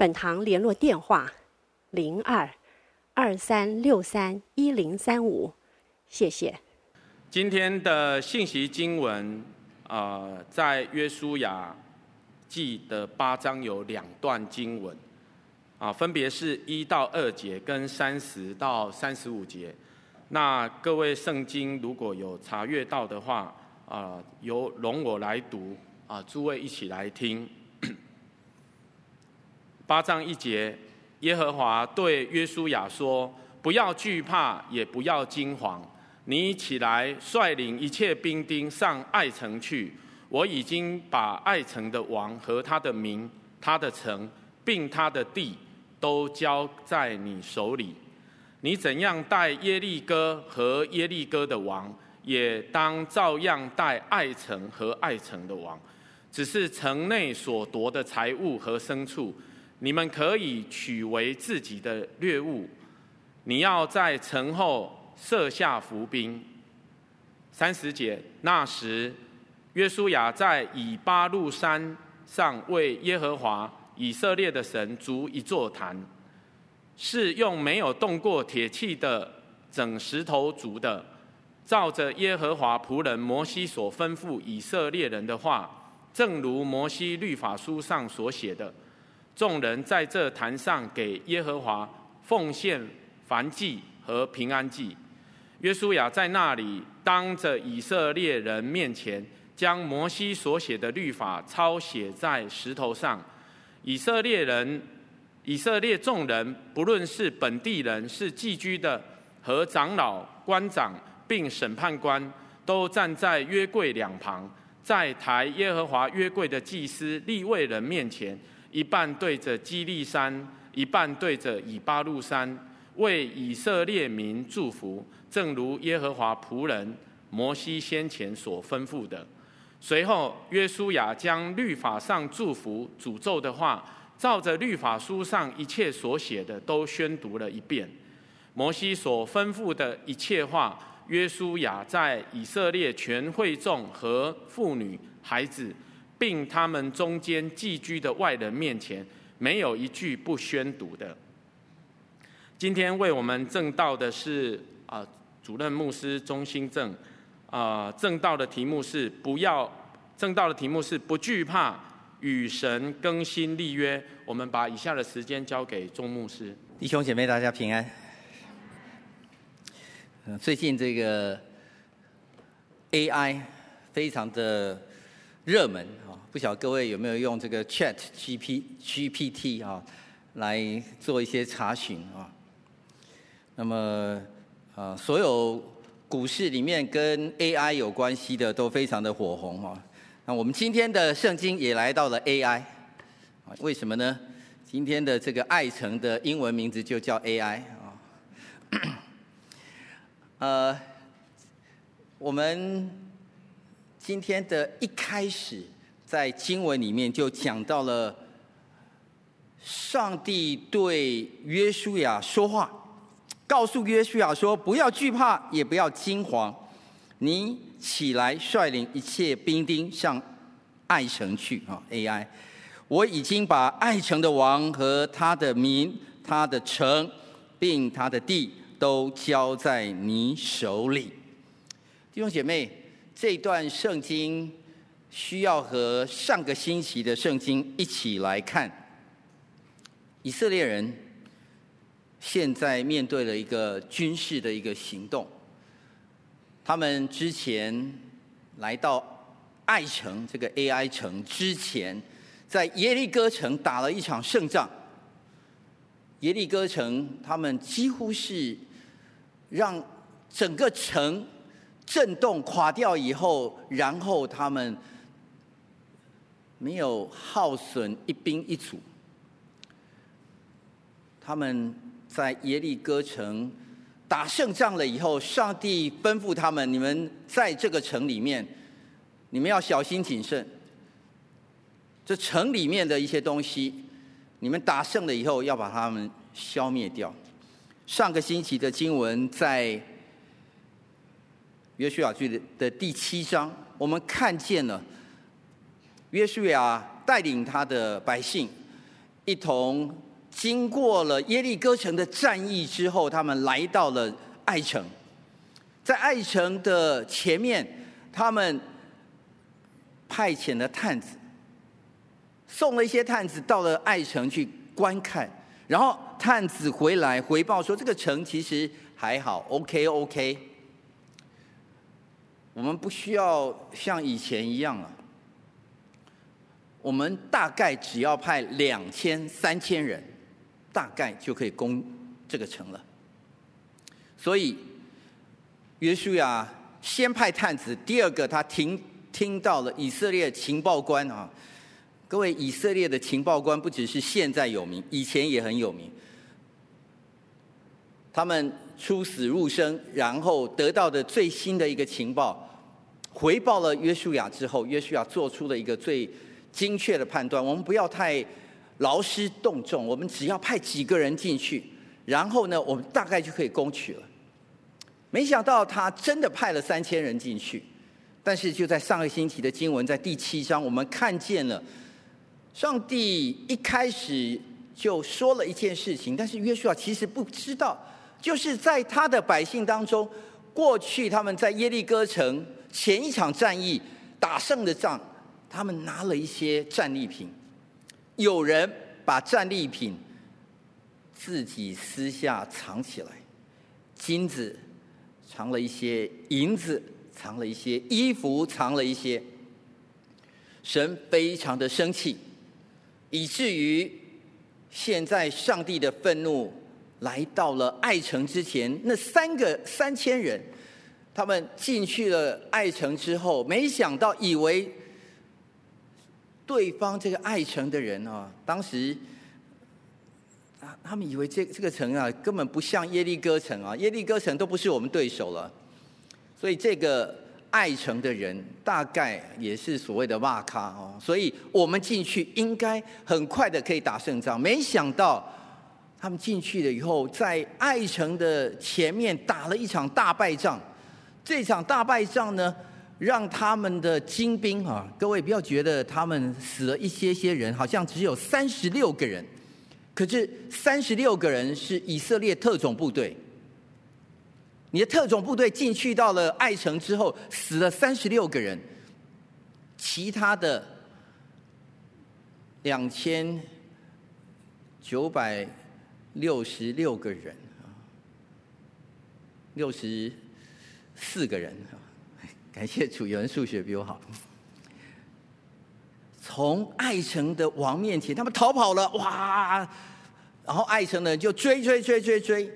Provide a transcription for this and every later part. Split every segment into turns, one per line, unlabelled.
本堂联络电话：零二二三六三一零三五，谢谢。
今天的信息经文，呃，在约书亚记的八章有两段经文，啊、分别是一到二节跟三十到三十五节。那各位圣经如果有查阅到的话，啊、由容我来读，啊、诸位一起来听。八章一节，耶和华对约书亚说：“不要惧怕，也不要惊惶。你起来，率领一切兵丁上爱城去。我已经把爱城的王和他的民、他的城，并他的地，都交在你手里。你怎样待耶利哥和耶利哥的王，也当照样待爱城和爱城的王。只是城内所夺的财物和牲畜。”你们可以取为自己的掠物。你要在城后设下伏兵。三十节，那时，约书亚在以巴路山上为耶和华以色列的神筑一座坛，是用没有动过铁器的整石头筑的，照着耶和华仆人摩西所吩咐以色列人的话，正如摩西律法书上所写的。众人在这坛上给耶和华奉献燔祭和平安祭。约书亚在那里当着以色列人面前，将摩西所写的律法抄写在石头上。以色列人、以色列众人，不论是本地人、是寄居的和长老、官长，并审判官，都站在约柜两旁，在抬耶和华约柜的祭司利未人面前。一半对着基利山，一半对着以巴路山，为以色列民祝福，正如耶和华仆人摩西先前所吩咐的。随后，约书亚将律法上祝福、诅咒的话，照着律法书上一切所写的，都宣读了一遍。摩西所吩咐的一切话，约书亚在以色列全会众和妇女、孩子。并他们中间寄居的外人面前，没有一句不宣读的。今天为我们证道的是啊，主任牧师钟兴正啊，证道的题目是不要，证道的题目是不惧怕与神更新立约。我们把以下的时间交给钟牧师。
弟兄姐妹，大家平安。最近这个 AI 非常的热门啊。不晓得各位有没有用这个 Chat GP GPT 啊，来做一些查询啊？那么啊，所有股市里面跟 AI 有关系的都非常的火红啊。那我们今天的圣经也来到了 AI 啊？为什么呢？今天的这个爱城的英文名字就叫 AI 啊。呃，我们今天的一开始。在经文里面就讲到了，上帝对约书亚说话，告诉约书亚说：“不要惧怕，也不要惊慌，你起来率领一切兵丁上爱城去。”啊，AI，我已经把爱城的王和他的民、他的城，并他的地都交在你手里。弟兄姐妹，这段圣经。需要和上个星期的圣经一起来看。以色列人现在面对了一个军事的一个行动。他们之前来到爱城这个 AI 城之前，在耶利哥城打了一场胜仗。耶利哥城他们几乎是让整个城震动垮掉以后，然后他们。没有耗损一兵一卒，他们在耶利哥城打胜仗了以后，上帝吩咐他们：你们在这个城里面，你们要小心谨慎。这城里面的一些东西，你们打胜了以后，要把他们消灭掉。上个星期的经文在约书亚记的第七章，我们看见了约书亚带领他的百姓一同。经过了耶利哥城的战役之后，他们来到了爱城。在爱城的前面，他们派遣了探子，送了一些探子到了爱城去观看。然后探子回来回报说，这个城其实还好，OK OK。我们不需要像以前一样了，我们大概只要派两千三千人。大概就可以攻这个城了。所以约书亚先派探子，第二个他听听到了以色列情报官啊，各位以色列的情报官不只是现在有名，以前也很有名。他们出死入生，然后得到的最新的一个情报，回报了约书亚之后，约书亚做出了一个最精确的判断。我们不要太。劳师动众，我们只要派几个人进去，然后呢，我们大概就可以攻取了。没想到他真的派了三千人进去，但是就在上个星期的经文，在第七章，我们看见了上帝一开始就说了一件事情，但是约书亚其实不知道，就是在他的百姓当中，过去他们在耶利哥城前一场战役打胜的仗，他们拿了一些战利品。有人把战利品自己私下藏起来，金子藏了一些，银子藏了一些，衣服藏了一些。神非常的生气，以至于现在上帝的愤怒来到了爱城之前，那三个三千人，他们进去了爱城之后，没想到以为。对方这个爱城的人啊，当时啊，他们以为这这个城啊，根本不像耶利哥城啊，耶利哥城都不是我们对手了，所以这个爱城的人大概也是所谓的哇咖哦，所以我们进去应该很快的可以打胜仗。没想到他们进去了以后，在爱城的前面打了一场大败仗，这场大败仗呢，让他们的精兵啊，各位不要觉得他们死了一些些人，好像只有三十六个人，可是三十六个人是以色列特种部队。你的特种部队进去到了爱城之后，死了三十六个人，其他的两千九百六十六个人啊，六十四个人。感谢主，有人数学比我好。从爱城的王面前，他们逃跑了，哇！然后爱城的人就追追追追追。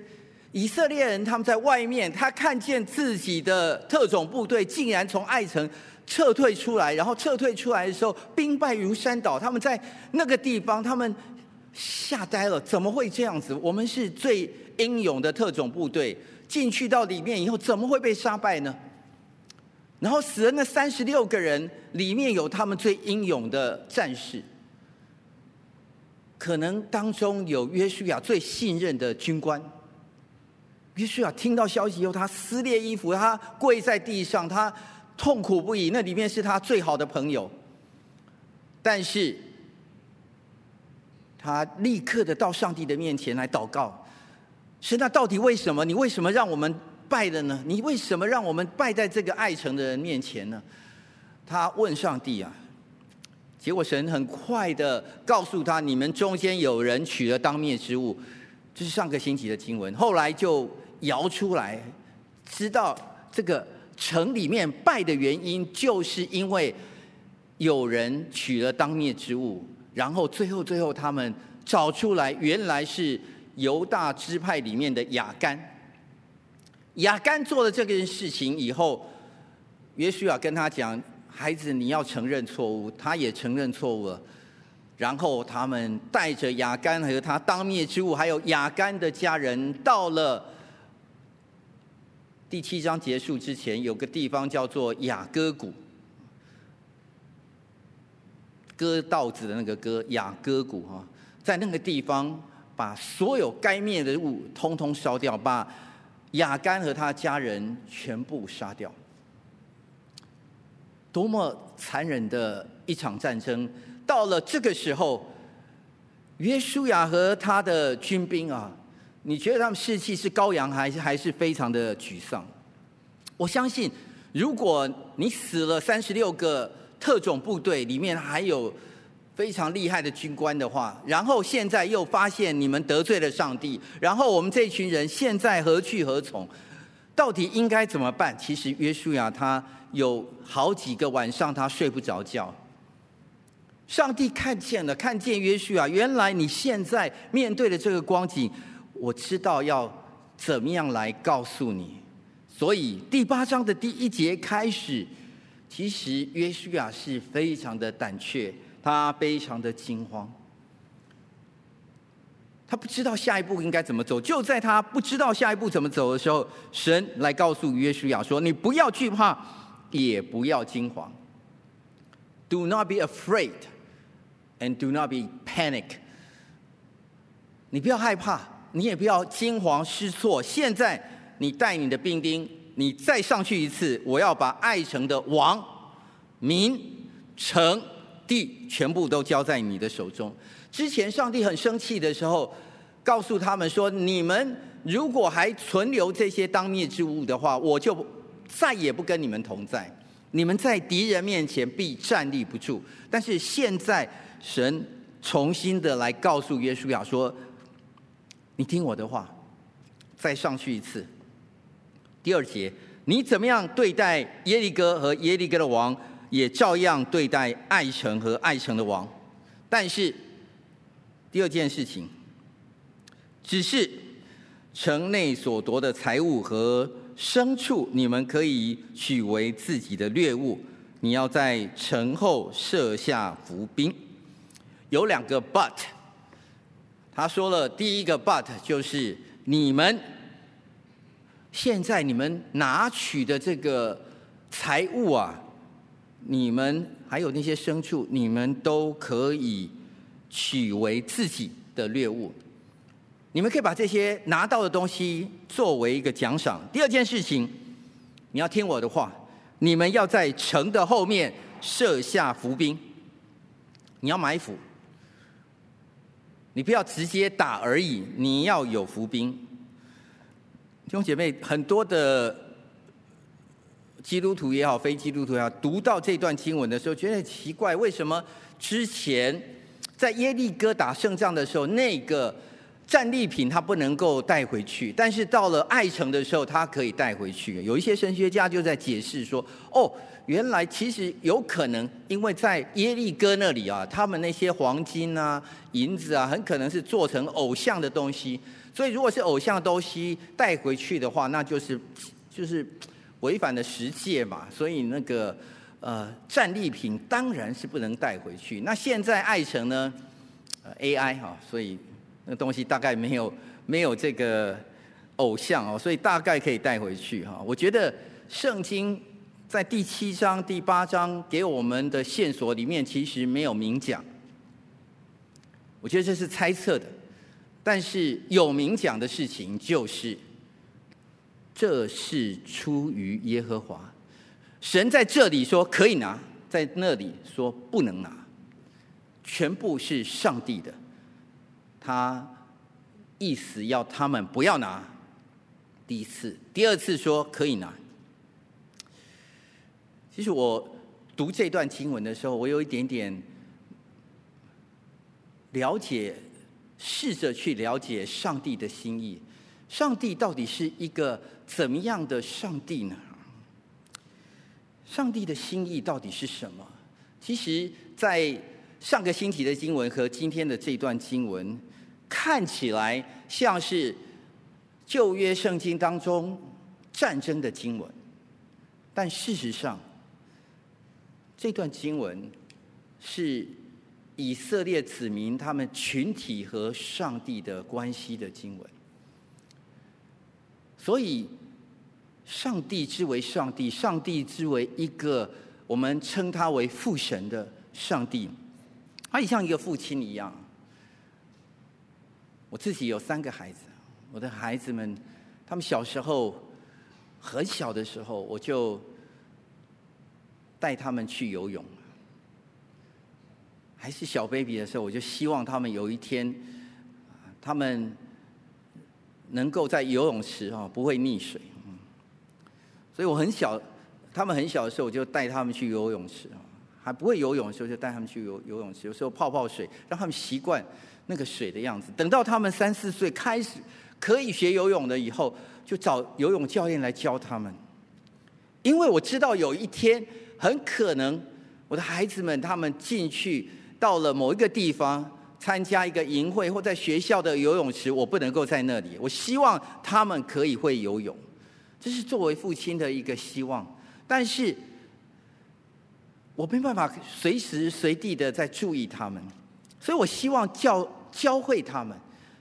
以色列人他们在外面，他看见自己的特种部队竟然从爱城撤退出来，然后撤退出来的时候，兵败如山倒。他们在那个地方，他们吓呆了，怎么会这样子？我们是最英勇的特种部队，进去到里面以后，怎么会被杀败呢？然后死了那三十六个人，里面有他们最英勇的战士，可能当中有约书亚最信任的军官。约书亚听到消息以后，他撕裂衣服，他跪在地上，他痛苦不已。那里面是他最好的朋友，但是他立刻的到上帝的面前来祷告：是那到底为什么？你为什么让我们？败了呢？你为什么让我们败在这个爱城的人面前呢？他问上帝啊，结果神很快的告诉他：你们中间有人取了当灭之物，这是上个星期的经文。后来就摇出来，知道这个城里面败的原因，就是因为有人取了当灭之物。然后最后最后，他们找出来，原来是犹大支派里面的亚干。亚干做了这件事情以后，约书亚跟他讲：“孩子，你要承认错误。”他也承认错误了。然后他们带着亚干和他当灭之物，还有亚干的家人，到了第七章结束之前，有个地方叫做雅歌谷，割稻子的那个割，雅歌谷哈，在那个地方把所有该灭的物通通烧掉，把亚干和他家人全部杀掉。多么残忍的一场战争！到了这个时候，约书亚和他的军兵啊，你觉得他们士气是高扬，还是还是非常的沮丧？我相信，如果你死了三十六个特种部队，里面还有非常厉害的军官的话，然后现在又发现你们得罪了上帝，然后我们这群人现在何去何从？到底应该怎么办？其实约书亚他有好几个晚上他睡不着觉。上帝看见了，看见约书亚，原来你现在面对的这个光景，我知道要怎么样来告诉你。所以第八章的第一节开始，其实约书亚是非常的胆怯，他非常的惊慌，他不知道下一步应该怎么走。就在他不知道下一步怎么走的时候，神来告诉约书亚说：“你不要惧怕，也不要惊慌。Do not be afraid。” And do not be panic。你不要害怕，你也不要惊慌失措。现在你带你的兵丁，你再上去一次，我要把爱城的王、民、城、地全部都交在你的手中。之前上帝很生气的时候，告诉他们说：你们如果还存留这些当灭之物的话，我就再也不跟你们同在。你们在敌人面前必站立不住。但是现在。神重新的来告诉约书亚说：“你听我的话，再上去一次。第二节，你怎么样对待耶利哥和耶利哥的王，也照样对待爱城和爱城的王。但是第二件事情，只是城内所夺的财物和牲畜，你们可以取为自己的掠物。你要在城后设下伏兵。”有两个 but，他说了第一个 but 就是你们现在你们拿取的这个财物啊，你们还有那些牲畜，你们都可以取为自己的掠物，你们可以把这些拿到的东西作为一个奖赏。第二件事情，你要听我的话，你们要在城的后面设下伏兵，你要埋伏。你不要直接打而已，你要有伏兵。弟兄姐妹，很多的基督徒也好，非基督徒也好，读到这段经文的时候，觉得很奇怪，为什么之前在耶利哥打胜仗的时候，那个战利品他不能够带回去，但是到了爱城的时候，他可以带回去？有一些神学家就在解释说，哦。原来其实有可能，因为在耶利哥那里啊，他们那些黄金啊、银子啊，很可能是做成偶像的东西。所以如果是偶像的东西带回去的话，那就是 就是违反了十诫嘛。所以那个呃战利品当然是不能带回去。那现在爱城呢，呃，AI 哈，所以那东西大概没有没有这个偶像哦，所以大概可以带回去哈。我觉得圣经。在第七章、第八章给我们的线索里面，其实没有明讲。我觉得这是猜测的，但是有明讲的事情就是，这是出于耶和华。神在这里说可以拿，在那里说不能拿，全部是上帝的。他意思要他们不要拿。第一次、第二次说可以拿。其实我读这段经文的时候，我有一点点了解，试着去了解上帝的心意。上帝到底是一个怎么样的上帝呢？上帝的心意到底是什么？其实，在上个星期的经文和今天的这段经文，看起来像是旧约圣经当中战争的经文，但事实上，这段经文是以色列子民他们群体和上帝的关系的经文。所以，上帝之为上帝，上帝之为一个我们称他为父神的上帝，他也像一个父亲一样。我自己有三个孩子，我的孩子们，他们小时候很小的时候，我就带他们去游泳。还是小 baby 的时候，我就希望他们有一天，他们。能够在游泳池啊不会溺水，所以我很小，他们很小的时候我就带他们去游泳池，还不会游泳的时候就带他们去游游泳池，有时候泡泡水，让他们习惯那个水的样子。等到他们三四岁开始可以学游泳了以后，就找游泳教练来教他们，因为我知道有一天很可能我的孩子们他们进去到了某一个地方。参加一个营会或在学校的游泳池，我不能够在那里。我希望他们可以会游泳，这是作为父亲的一个希望。但是，我没办法随时随地的在注意他们，所以我希望教教会他们，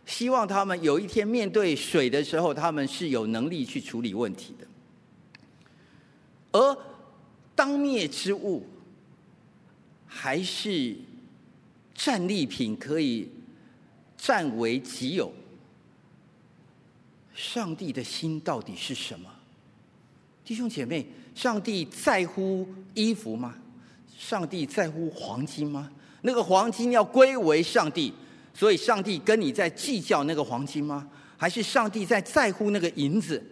希望他们有一天面对水的时候，他们是有能力去处理问题的。而当灭之物，还是。战利品可以占为己有，上帝的心到底是什么？弟兄姐妹，上帝在乎衣服吗？上帝在乎黄金吗？那个黄金要归为上帝，所以上帝跟你在计较那个黄金吗？还是上帝在在乎那个银子？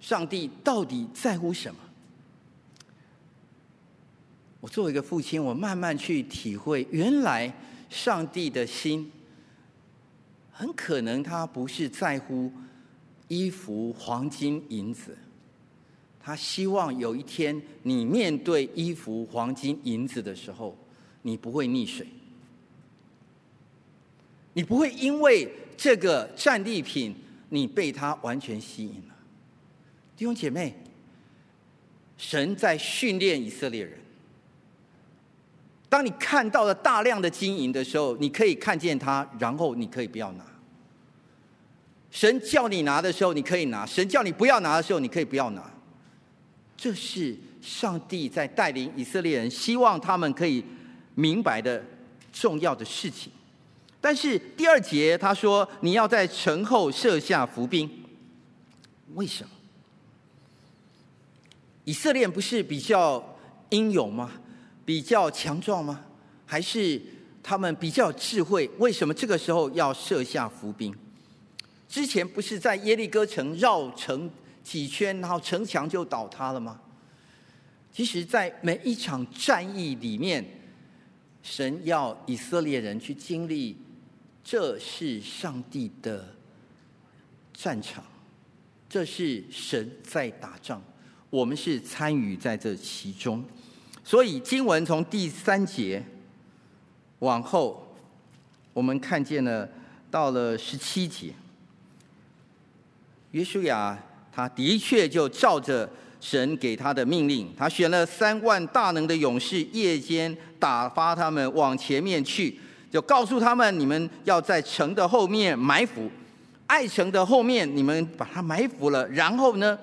上帝到底在乎什么？我作为一个父亲，我慢慢去体会，原来。上帝的心，很可能他不是在乎衣服、黄金、银子，他希望有一天你面对衣服、黄金、银子的时候，你不会溺水，你不会因为这个战利品，你被他完全吸引了。弟兄姐妹，神在训练以色列人。当你看到了大量的金银的时候，你可以看见它，然后你可以不要拿。神叫你拿的时候，你可以拿；神叫你不要拿的时候，你可以不要拿。这是上帝在带领以色列人，希望他们可以明白的重要的事情。但是第二节他说：“你要在城后设下伏兵。”为什么？以色列不是比较英勇吗？比较强壮吗？还是他们比较智慧？为什么这个时候要设下伏兵？之前不是在耶利哥城绕城几圈，然后城墙就倒塌了吗？其实，在每一场战役里面，神要以色列人去经历，这是上帝的战场，这是神在打仗，我们是参与在这其中。所以经文从第三节往后，我们看见了到了十七节，约书亚他的确就照着神给他的命令，他选了三万大能的勇士，夜间打发他们往前面去，就告诉他们：你们要在城的后面埋伏，爱城的后面你们把它埋伏了，然后呢，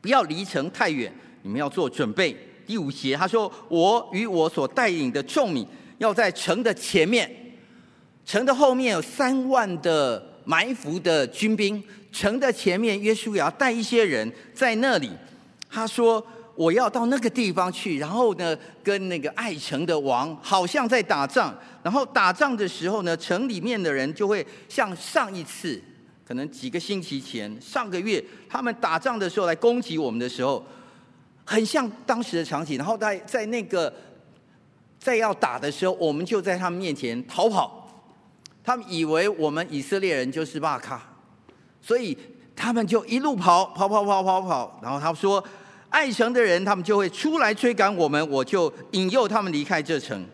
不要离城太远，你们要做准备。第五节，他说：“我与我所带领的众民要在城的前面，城的后面有三万的埋伏的军兵，城的前面，约书亚带一些人在那里。他说：我要到那个地方去，然后呢，跟那个爱城的王好像在打仗。然后打仗的时候呢，城里面的人就会像上一次，可能几个星期前、上个月他们打仗的时候来攻击我们的时候。”很像当时的场景，然后在在那个在要打的时候，我们就在他们面前逃跑。他们以为我们以色列人就是巴卡，所以他们就一路跑跑跑跑跑跑。然后他说：“爱城的人，他们就会出来追赶我们，我就引诱他们离开这城。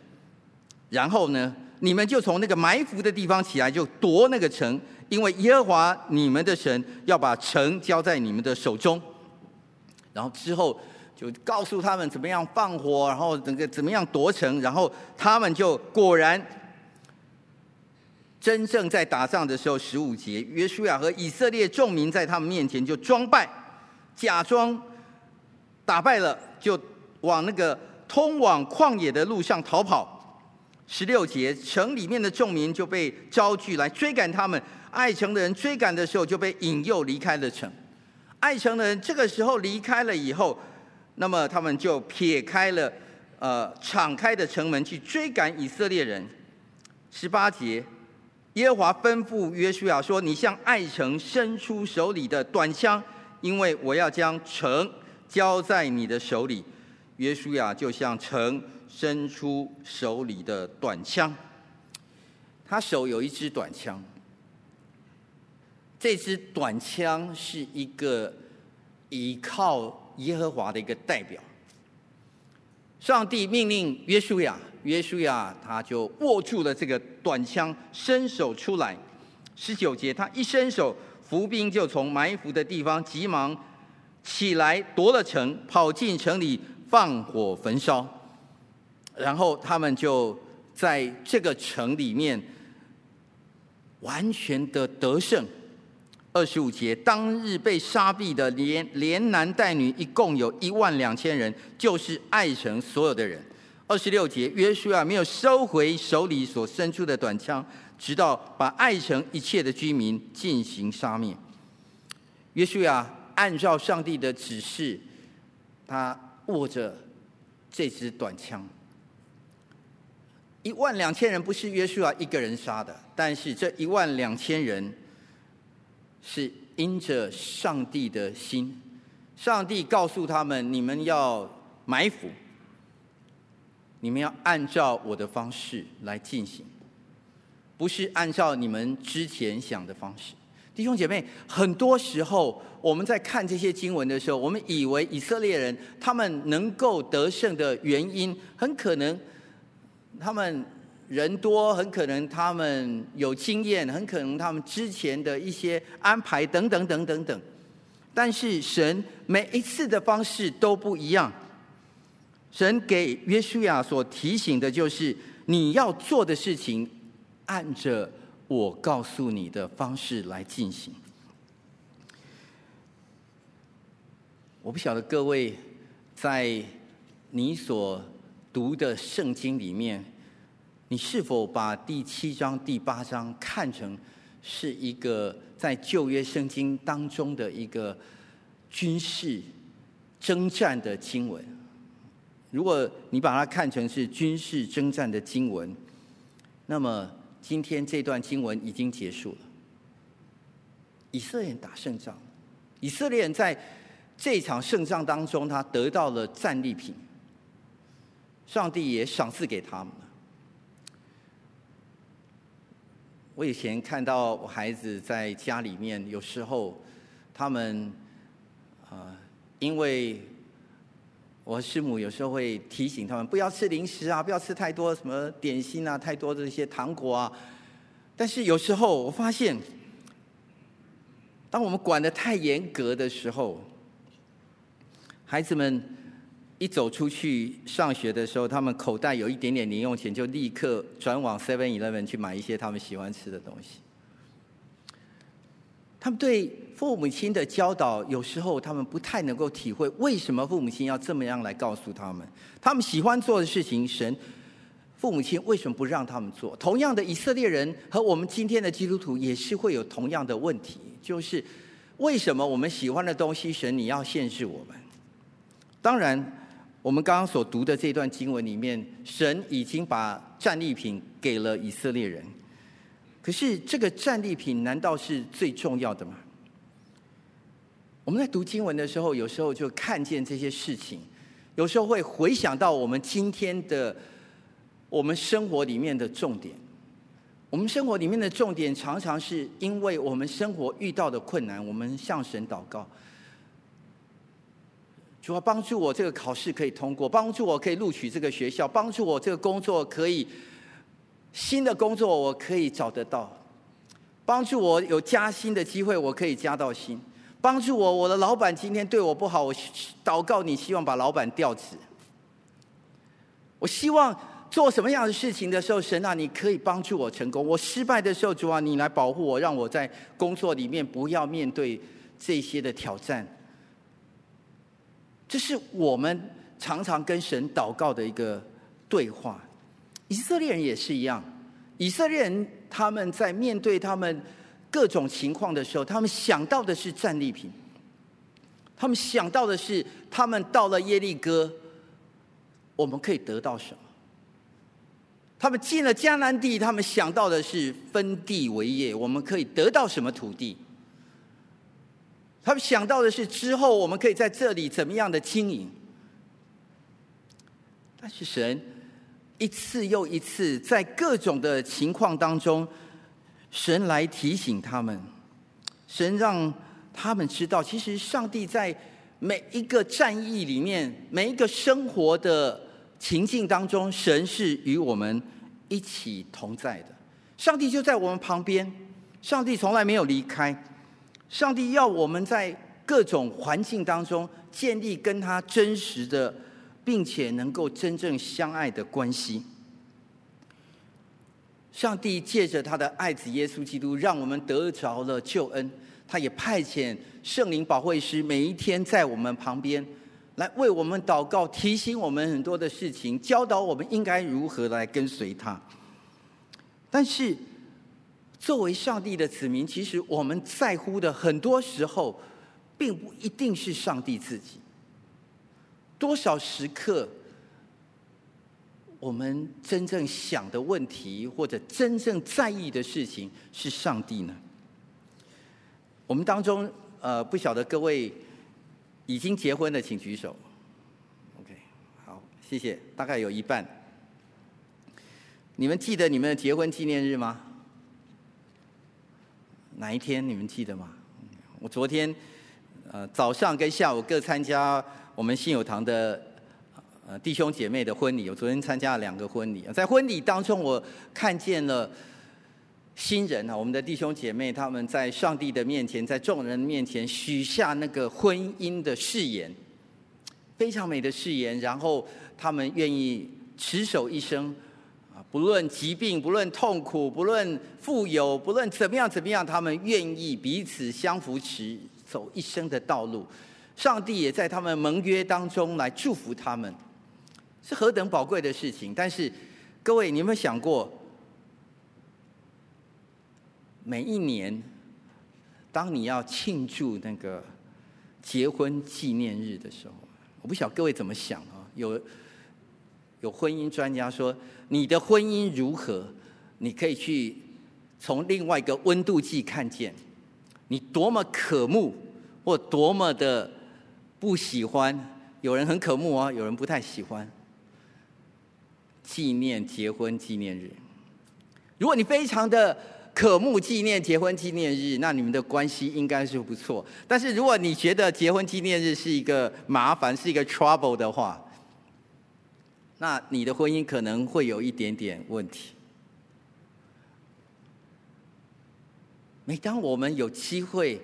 然后呢，你们就从那个埋伏的地方起来，就夺那个城，因为耶和华你们的神要把城交在你们的手中。然后之后。”就告诉他们怎么样放火，然后那个怎么样夺城，然后他们就果然真正在打仗的时候，十五节，约书亚和以色列众民在他们面前就装败，假装打败了，就往那个通往旷野的路上逃跑。十六节，城里面的众民就被招聚来追赶他们，爱城的人追赶的时候就被引诱离开了城。爱城的人这个时候离开了以后，那么他们就撇开了呃敞开的城门去追赶以色列人。十八节，耶和华吩咐约书亚说：“你向爱城伸出手里的短枪，因为我要将城交在你的手里。”约书亚就向城伸出手里的短枪，他手有一支短枪。这支短枪是一个依靠耶和华的一个代表。上帝命令约书亚，约书亚他就握住了这个短枪，伸手出来。十九节，他一伸手，伏兵就从埋伏的地方急忙起来夺了城，跑进城里放火焚烧。然后他们就在这个城里面完全的得胜。二十五节，当日被杀毙的连连男带女一共有一万两千人，就是爱城所有的人。二十六节，约书亚没有收回手里所伸出的短枪，直到把爱城一切的居民进行杀灭。约书亚按照上帝的指示，他握着这支短枪。一万两千人不是约书亚一个人杀的，但是这一万两千人。是因着上帝的心，上帝告诉他们：你们要埋伏，你们要按照我的方式来进行，不是按照你们之前想的方式。弟兄姐妹，很多时候我们在看这些经文的时候，我们以为以色列人他们能够得胜的原因，很可能他们。人多，很可能他们有经验，很可能他们之前的一些安排等等等等等。但是神每一次的方式都不一样。神给约书亚所提醒的就是，你要做的事情，按着我告诉你的方式来进行。我不晓得各位在你所读的圣经里面。你是否把第七章、第八章看成是一个在旧约圣经当中的一个军事征战的经文？如果你把它看成是军事征战的经文，那么今天这段经文已经结束了。以色列人打胜仗，以色列人在这场胜仗当中，他得到了战利品，上帝也赏赐给他们。我以前看到我孩子在家里面，有时候他们啊，因为我师母有时候会提醒他们不要吃零食啊，不要吃太多什么点心啊，太多的一些糖果啊。但是有时候我发现，当我们管得太严格的时候，孩子们。一走出去上学的时候，他们口袋有一点点零用钱，就立刻转往 Seven Eleven 去买一些他们喜欢吃的东西。他们对父母亲的教导，有时候他们不太能够体会，为什么父母亲要这么样来告诉他们？他们喜欢做的事情，神父母亲为什么不让他们做？同样的，以色列人和我们今天的基督徒也是会有同样的问题，就是为什么我们喜欢的东西，神你要限制我们？当然。我们刚刚所读的这段经文里面，神已经把战利品给了以色列人。可是这个战利品难道是最重要的吗？我们在读经文的时候，有时候就看见这些事情，有时候会回想到我们今天的我们生活里面的重点。我们生活里面的重点，常常是因为我们生活遇到的困难，我们向神祷告。主要帮助我这个考试可以通过，帮助我可以录取这个学校，帮助我这个工作可以新的工作我可以找得到，帮助我有加薪的机会，我可以加到薪，帮助我，我的老板今天对我不好，我祷告你，希望把老板调职。我希望做什么样的事情的时候，神啊，你可以帮助我成功。我失败的时候，主啊，你来保护我，让我在工作里面不要面对这些的挑战。这是我们常常跟神祷告的一个对话。以色列人也是一样，以色列人他们在面对他们各种情况的时候，他们想到的是战利品，他们想到的是他们到了耶利哥，我们可以得到什么？他们进了迦南地，他们想到的是分地为业，我们可以得到什么土地？他们想到的是之后我们可以在这里怎么样的经营？但是神一次又一次在各种的情况当中，神来提醒他们，神让他们知道，其实上帝在每一个战役里面，每一个生活的情境当中，神是与我们一起同在的。上帝就在我们旁边，上帝从来没有离开。上帝要我们在各种环境当中建立跟他真实的，并且能够真正相爱的关系。上帝借着他的爱子耶稣基督，让我们得着了救恩。他也派遣圣灵保惠师，每一天在我们旁边，来为我们祷告，提醒我们很多的事情，教导我们应该如何来跟随他。但是，作为上帝的子民，其实我们在乎的很多时候，并不一定是上帝自己。多少时刻，我们真正想的问题，或者真正在意的事情，是上帝呢？我们当中，呃，不晓得各位已经结婚的，请举手。OK，好，谢谢。大概有一半。你们记得你们的结婚纪念日吗？哪一天你们记得吗？我昨天呃早上跟下午各参加我们信友堂的呃弟兄姐妹的婚礼。我昨天参加了两个婚礼，在婚礼当中，我看见了新人啊，我们的弟兄姐妹他们在上帝的面前，在众人面前许下那个婚姻的誓言，非常美的誓言，然后他们愿意持守一生。不论疾病，不论痛苦，不论富有，不论怎么样怎么样，他们愿意彼此相扶持，走一生的道路。上帝也在他们盟约当中来祝福他们，是何等宝贵的事情！但是，各位，你有没有想过，每一年，当你要庆祝那个结婚纪念日的时候，我不晓得各位怎么想啊？有。有婚姻专家说，你的婚姻如何？你可以去从另外一个温度计看见，你多么渴慕或多么的不喜欢。有人很渴慕啊，有人不太喜欢。纪念结婚纪念日，如果你非常的渴慕纪念结婚纪念日，那你们的关系应该是不错。但是如果你觉得结婚纪念日是一个麻烦，是一个 trouble 的话，那你的婚姻可能会有一点点问题。每当我们有机会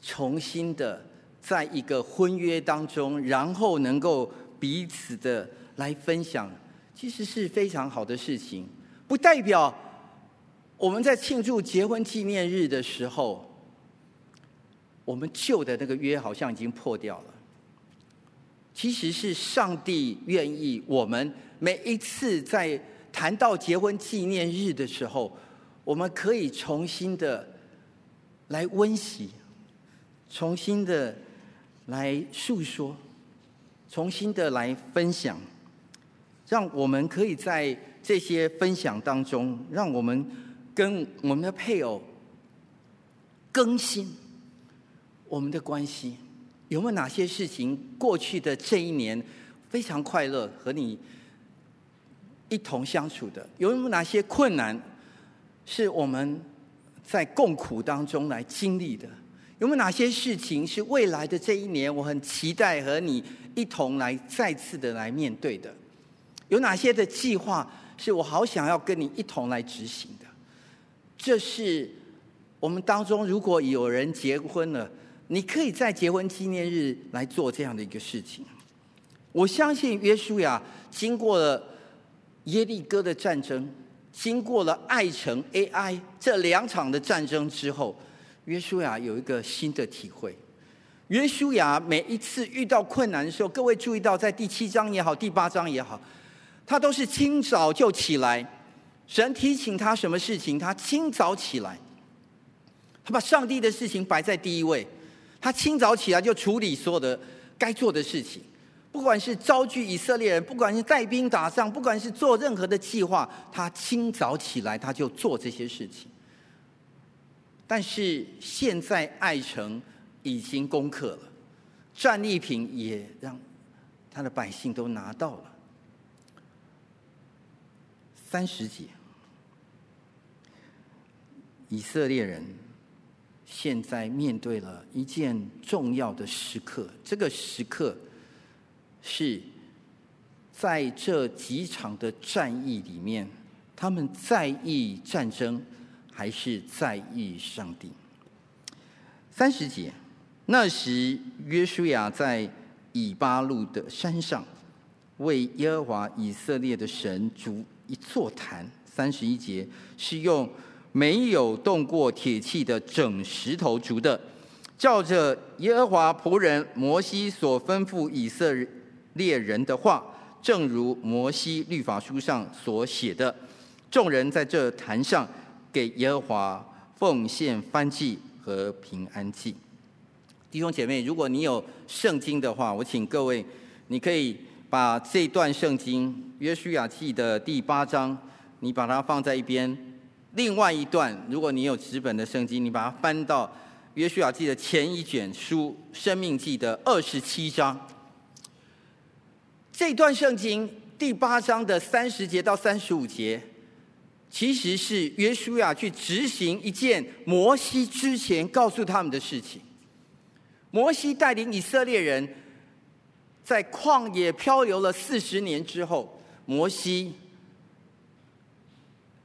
重新的在一个婚约当中，然后能够彼此的来分享，其实是非常好的事情。不代表我们在庆祝结婚纪念日的时候，我们旧的那个约好像已经破掉了。其实是上帝愿意我们每一次在谈到结婚纪念日的时候，我们可以重新的来温习，重新的来诉说，重新的来分享，让我们可以在这些分享当中，让我们跟我们的配偶更新我们的关系。有没有哪些事情过去的这一年非常快乐，和你一同相处的？有没有哪些困难是我们在共苦当中来经历的？有没有哪些事情是未来的这一年我很期待和你一同来再次的来面对的？有哪些的计划是我好想要跟你一同来执行的？这是我们当中如果有人结婚了。你可以在结婚纪念日来做这样的一个事情。我相信约书亚经过了耶利哥的战争，经过了爱城 AI 这两场的战争之后，约书亚有一个新的体会。约书亚每一次遇到困难的时候，各位注意到，在第七章也好，第八章也好，他都是清早就起来。神提醒他什么事情，他清早起来，他把上帝的事情摆在第一位。他清早起来就处理所有的该做的事情，不管是招聚以色列人，不管是带兵打仗，不管是做任何的计划，他清早起来他就做这些事情。但是现在爱城已经攻克了，战利品也让他的百姓都拿到了。三十节，以色列人现在面对了一件重要的时刻。这个时刻是在这几场的战役里面，他们在意战争，还是在意上帝？三十节，那时约书亚在以巴路的山上，为耶和华以色列的神筑一座坛，三十一节是用没有动过铁器的整石头筑的，照着耶和华仆人摩西所吩咐以色列人的话，正如摩西律法书上所写的，众人在这坛上给耶和华奉献燔祭和平安祭。弟兄姐妹，如果你有圣经的话，我请各位，你可以。把这段圣经《约书亚记》的第八章，你把它放在一边。另外一段，如果你有纸本的圣经，你把它翻到《约书亚记》的前一卷书《生命记》的二十七章。这段圣经第八章的三十节到三十五节，其实是约书亚去执行一件摩西之前告诉他们的事情。摩西带领以色列人。在旷野漂流了四十年之后，摩西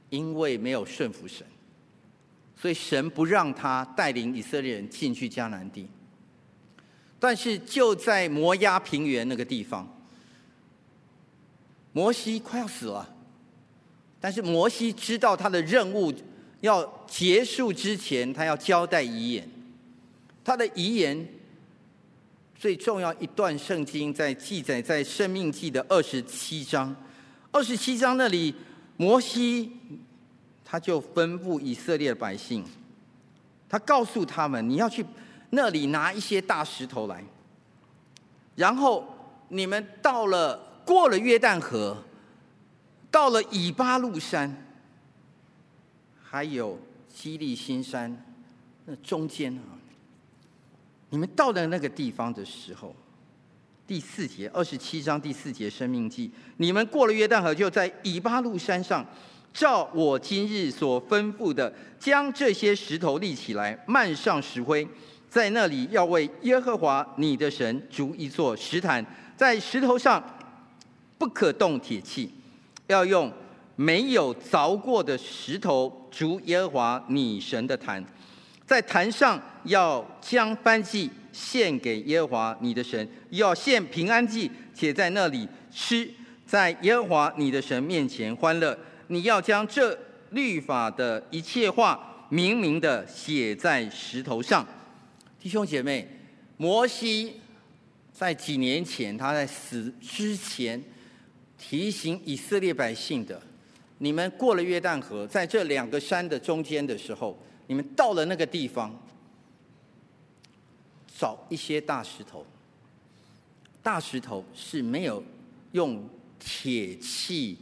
因为没有顺服神，所以神不让他带领以色列人进去迦南地。但是就在摩押平原那个地方，摩西快要死了，但是摩西知道他的任务要结束之前，他要交代遗言，他的遗言。最重要一段圣经在记载在《生命记》的二十七章，二十七章那里，摩西他就吩咐以色列百姓，他告诉他们：你要去那里拿一些大石头来，然后你们到了过了约旦河，到了以巴路山，还有基利新山那中间啊。你们到了那个地方的时候，第四节二十七章第四节《生命记》，你们过了约旦河，就在以巴路山上，照我今日所吩咐的，将这些石头立起来，漫上石灰，在那里要为耶和华你的神筑一座石坛，在石头上不可动铁器，要用没有凿过的石头筑耶和华你神的坛。在坛上要将燔祭献给耶和华你的神，要献平安祭，且在那里吃，在耶和华你的神面前欢乐。你要将这律法的一切话明明的写在石头上。弟兄姐妹，摩西在几年前他在死之前提醒以色列百姓的：你们过了约旦河，在这两个山的中间的时候。你们到了那个地方，找一些大石头。大石头是没有用铁器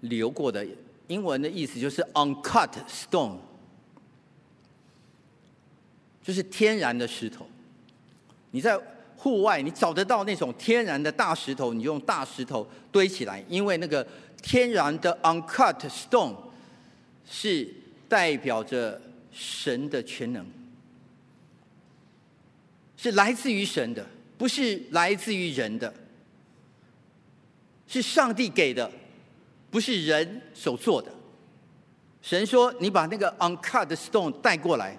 留过的，英文的意思就是 uncut stone，就是天然的石头。你在户外，你找得到那种天然的大石头，你用大石头堆起来，因为那个天然的 uncut stone 是代表着。神的全能是来自于神的，不是来自于人的，是上帝给的，不是人手做的。神说：“你把那个 uncut stone 带过来，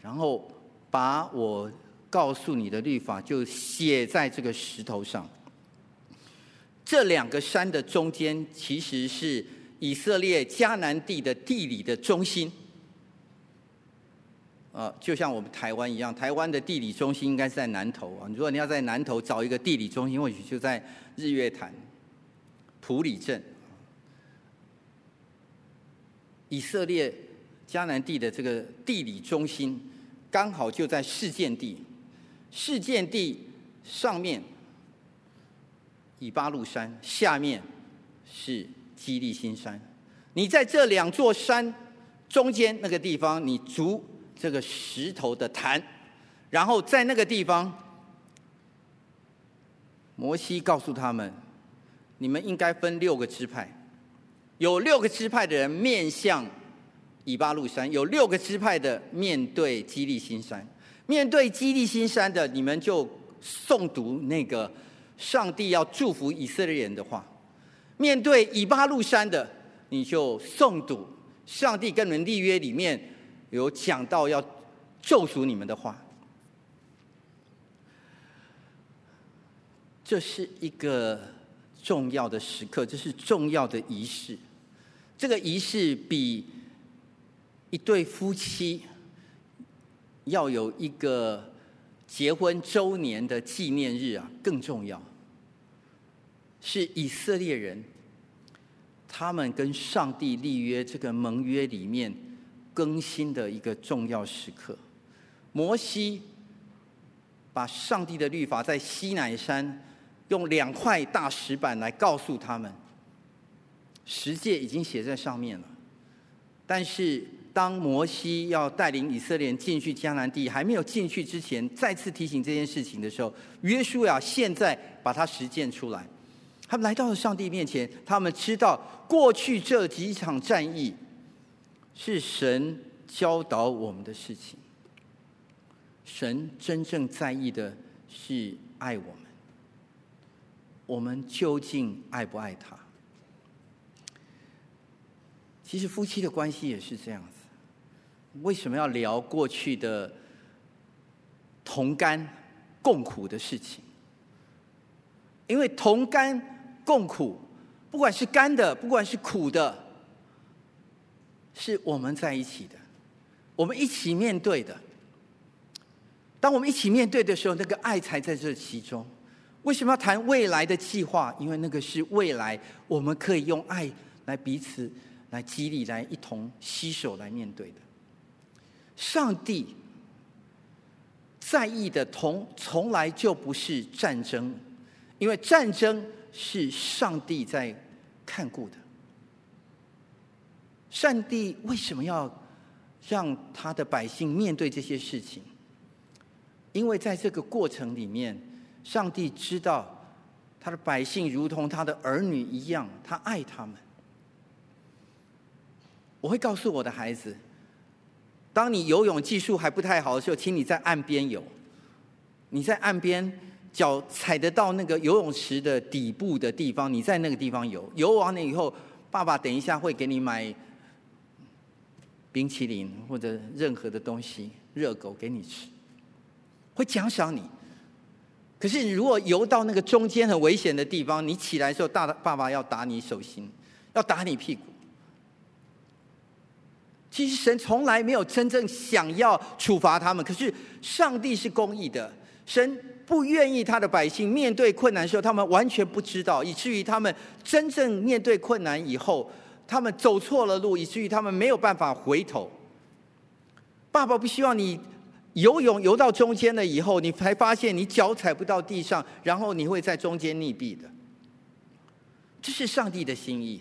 然后把我告诉你的律法就写在这个石头上。这两个山的中间，其实是以色列迦南地的地理的中心。呃，就像我们台湾一样，台湾的地理中心应该是在南投啊。如果你要在南投找一个地理中心，或许就在日月潭、埔里镇。以色列迦南地的这个地理中心，刚好就在示剑地。示剑地上面。以巴路山下面是基利新山，你在这两座山中间那个地方，你足这个石头的坛，然后在那个地方，摩西告诉他们，你们应该分六个支派，有六个支派的人面向以巴路山，有六个支派的面对基利新山，面对基利新山的，你们就诵读那个。上帝要祝福以色列人的话，面对以巴路山的，你就诵读上帝跟你们立约里面有讲到要咒诅你们的话。这是一个重要的时刻，这是重要的仪式。这个仪式比一对夫妻要有一个。结婚周年的纪念日啊，更重要。是以色列人，他们跟上帝立约这个盟约里面更新的一个重要时刻。摩西把上帝的律法在西乃山用两块大石板来告诉他们，十诫已经写在上面了，但是。当摩西要带领以色列进去迦南地，还没有进去之前，再次提醒这件事情的时候，约书亚现在把它实践出来。他们来到了上帝面前，他们知道过去这几场战役是神教导我们的事情。神真正在意的是爱我们，我们究竟爱不爱他？其实夫妻的关系也是这样子。为什么要聊过去的同甘共苦的事情？因为同甘共苦，不管是甘的，不管是苦的，是我们在一起的，我们一起面对的。当我们一起面对的时候，那个爱才在这其中。为什么要谈未来的计划？因为那个是未来，我们可以用爱来彼此来激励，来一同携手来面对的。上帝在意的从从来就不是战争，因为战争是上帝在看顾的。上帝为什么要让他的百姓面对这些事情？因为在这个过程里面，上帝知道他的百姓如同他的儿女一样，他爱他们。我会告诉我的孩子。当你游泳技术还不太好的时候，请你在岸边游。你在岸边，脚踩得到那个游泳池的底部的地方，你在那个地方游。游完了以后，爸爸等一下会给你买冰淇淋或者任何的东西，热狗给你吃，会奖赏你。可是你如果游到那个中间很危险的地方，你起来的时候，大爸爸要打你手心，要打你屁股。其实神从来没有真正想要处罚他们，可是上帝是公义的，神不愿意他的百姓面对困难的时候，他们完全不知道，以至于他们真正面对困难以后，他们走错了路，以至于他们没有办法回头。爸爸不希望你游泳游到中间了以后，你才发现你脚踩不到地上，然后你会在中间溺毙的。这是上帝的心意。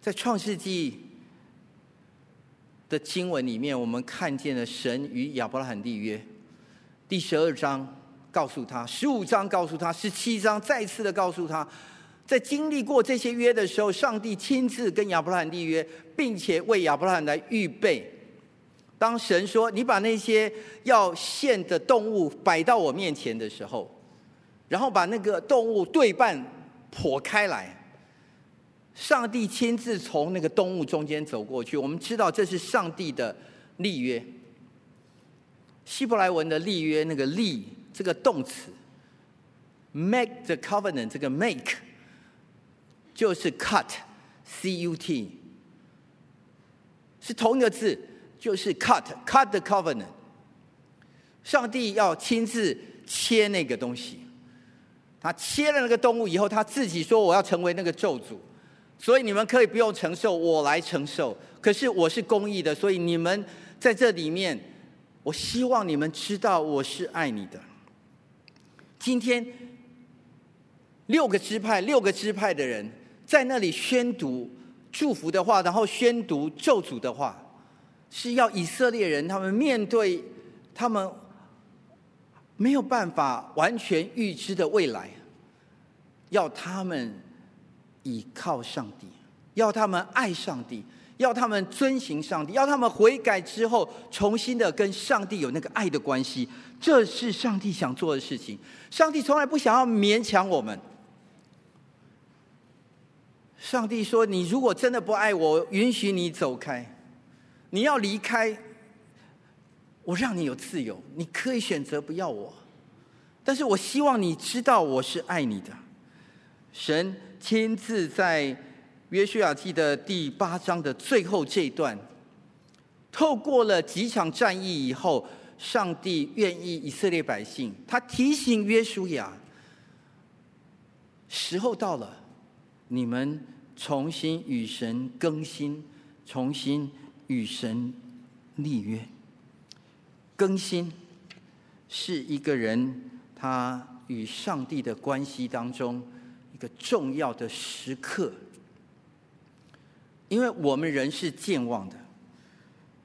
在创世纪的经文里面，我们看见了神与亚伯拉罕立约。第十二章告诉他，十五章告诉他，十七章再次的告诉他，在经历过这些约的时候，上帝亲自跟亚伯拉罕立约，并且为亚伯拉罕来预备。当神说：“你把那些要献的动物摆到我面前的时候，然后把那个动物对半剖开来。”上帝亲自从那个动物中间走过去，我们知道这是上帝的立约。希伯来文的立约那个立这个动词，make the covenant 这个 make 就是 cut，c u t，是同一个字，就是 cut cut the covenant。上帝要亲自切那个东西，他切了那个动物以后，他自己说我要成为那个咒诅，所以你们可以不用承受，我来承受。可是我是公义的，所以你们在这里面，我希望你们知道我是爱你的。今天六个支派，六个支派的人在那里宣读祝福的话，然后宣读咒诅的话，是要以色列人他们面对他们没有办法完全预知的未来，要他们倚靠上帝，要他们爱上帝。要他们遵行上帝，要他们悔改之后，重新的跟上帝有那个爱的关系，这是上帝想做的事情。上帝从来不想要勉强我们。上帝说：“你如果真的不爱我，允许你走开，你要离开，我让你有自由，你可以选择不要我，但是我希望你知道我是爱你的。”神亲自在。约书亚记的第八章的最后这一段，透过了几场战役以后，上帝愿意以色列百姓，他提醒约书亚，时候到了，你们重新与神更新，重新与神立约。更新是一个人他与上帝的关系当中一个重要的时刻。因为我们人是健忘的，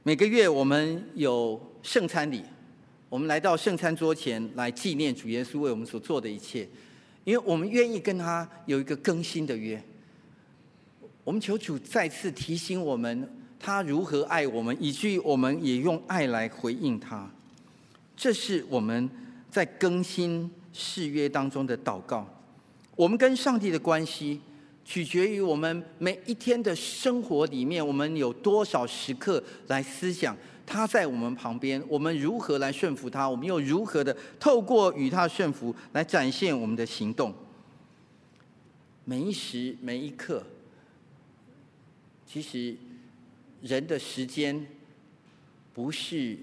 每个月我们有圣餐礼，我们来到圣餐桌前来纪念主耶稣为我们所做的一切，因为我们愿意跟他有一个更新的约。我们求主再次提醒我们，他如何爱我们，以至于我们也用爱来回应他。这是我们在更新誓约当中的祷告。我们跟上帝的关系。取决于我们每一天的生活里面，我们有多少时刻来思想他在我们旁边，我们如何来顺服他，我们又如何的透过与他顺服来展现我们的行动。每一时每一刻，其实人的时间不是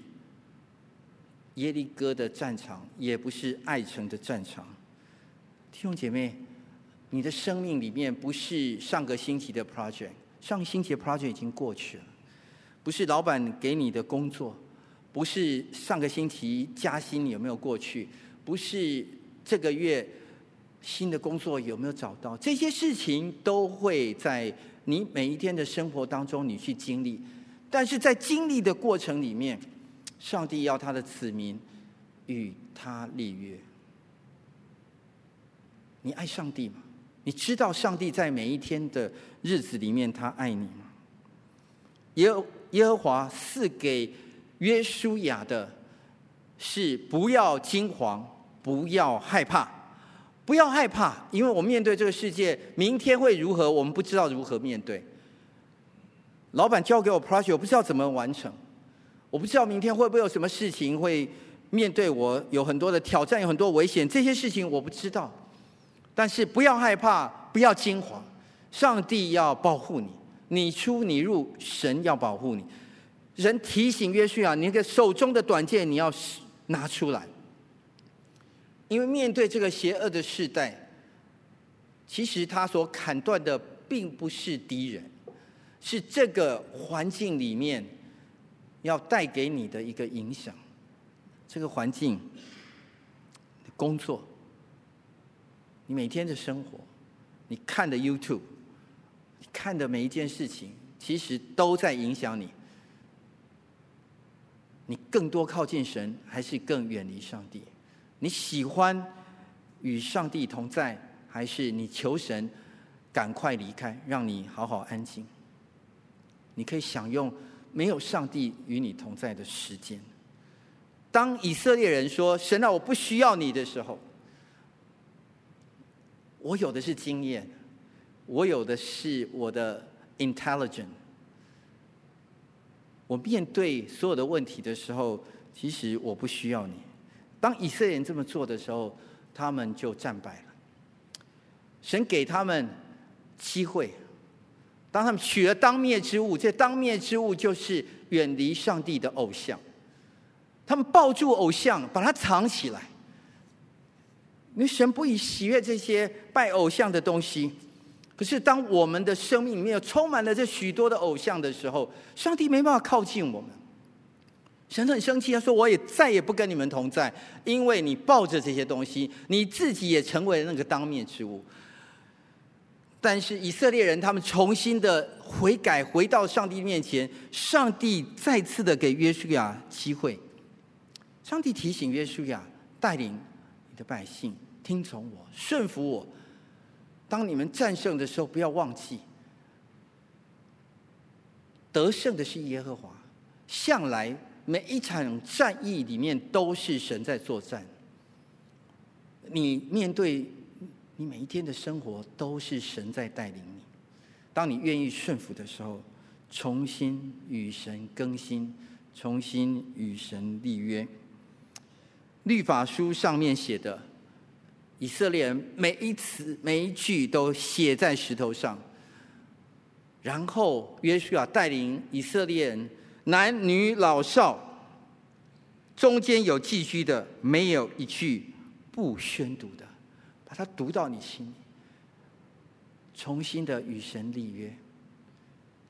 耶利哥的战场，也不是爱城的战场，弟兄姐妹。你的生命里面不是上个星期的 project，上个星期的 project 已经过去了；不是老板给你的工作，不是上个星期加薪有没有过去，不是这个月新的工作有没有找到，这些事情都会在你每一天的生活当中你去经历。但是在经历的过程里面，上帝要他的子民与他立约。你爱上帝吗？你知道上帝在每一天的日子里面，他爱你吗？耶耶和华赐给约书亚的是不要惊慌，不要害怕，不要害怕，因为我面对这个世界，明天会如何，我们不知道如何面对。老板交给我 project，我不知道怎么完成，我不知道明天会不会有什么事情会面对我，有很多的挑战，有很多危险，这些事情我不知道。但是不要害怕，不要惊慌，上帝要保护你，你出你入，神要保护你。人提醒约书亚，你那个手中的短剑你要拿出来，因为面对这个邪恶的世代，其实他所砍断的并不是敌人，是这个环境里面要带给你的一个影响，这个环境，工作。你每天的生活，你看的 YouTube，看的每一件事情，其实都在影响你。你更多靠近神，还是更远离上帝？你喜欢与上帝同在，还是你求神赶快离开，让你好好安静？你可以享用没有上帝与你同在的时间。当以色列人说“神啊，我不需要你”的时候，我有的是经验，我有的是我的 intelligence。我面对所有的问题的时候，其实我不需要你。当以色列人这么做的时候，他们就战败了。神给他们机会，当他们取了当灭之物，这当灭之物就是远离上帝的偶像。他们抱住偶像，把它藏起来。因为神不以喜悦这些拜偶像的东西。可是当我们的生命里面充满了这许多的偶像的时候，上帝没办法靠近我们。神很生气，他说：“我也再也不跟你们同在，因为你抱着这些东西，你自己也成为了那个当面之物。”但是以色列人他们重新的悔改，回到上帝面前，上帝再次的给约书亚机会。上帝提醒约书亚，带领你的百姓听从我，顺服我。当你们战胜的时候，不要忘记，得胜的是耶和华，向来。每一场战役里面都是神在作战。你面对你每一天的生活都是神在带领你。当你愿意顺服的时候，重新与神更新，重新与神立约。律法书上面写的，以色列人每一词每一句都写在石头上。然后约书亚带领以色列人。男女老少，中间有寄居的，没有一句不宣读的，把它读到你心里，重新的与神立约，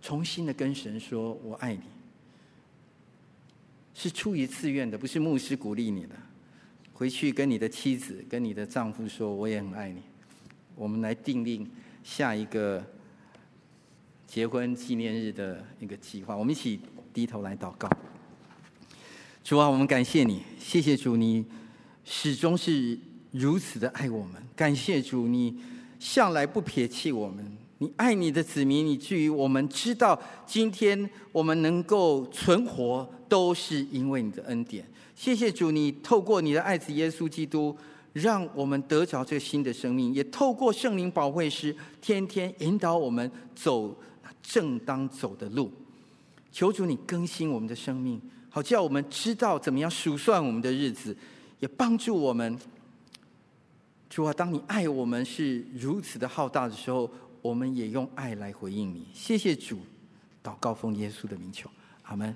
重新的跟神说“我爱你”，是出于自愿的，不是牧师鼓励你的。回去跟你的妻子、跟你的丈夫说“我也很爱你”，我们来订定下一个结婚纪念日的一个计划，我们一起。低头来祷告，主啊，我们感谢你，谢谢主，你始终是如此的爱我们。感谢主，你向来不撇弃我们，你爱你的子民，以至于我们知道今天我们能够存活，都是因为你的恩典。谢谢主，你透过你的爱子耶稣基督，让我们得着这新的生命，也透过圣灵保惠师，天天引导我们走正当走的路。求主你更新我们的生命，好叫我们知道怎么样数算我们的日子，也帮助我们。主啊，当你爱我们是如此的浩大的时候，我们也用爱来回应你。谢谢主，祷告奉耶稣的名求，阿门。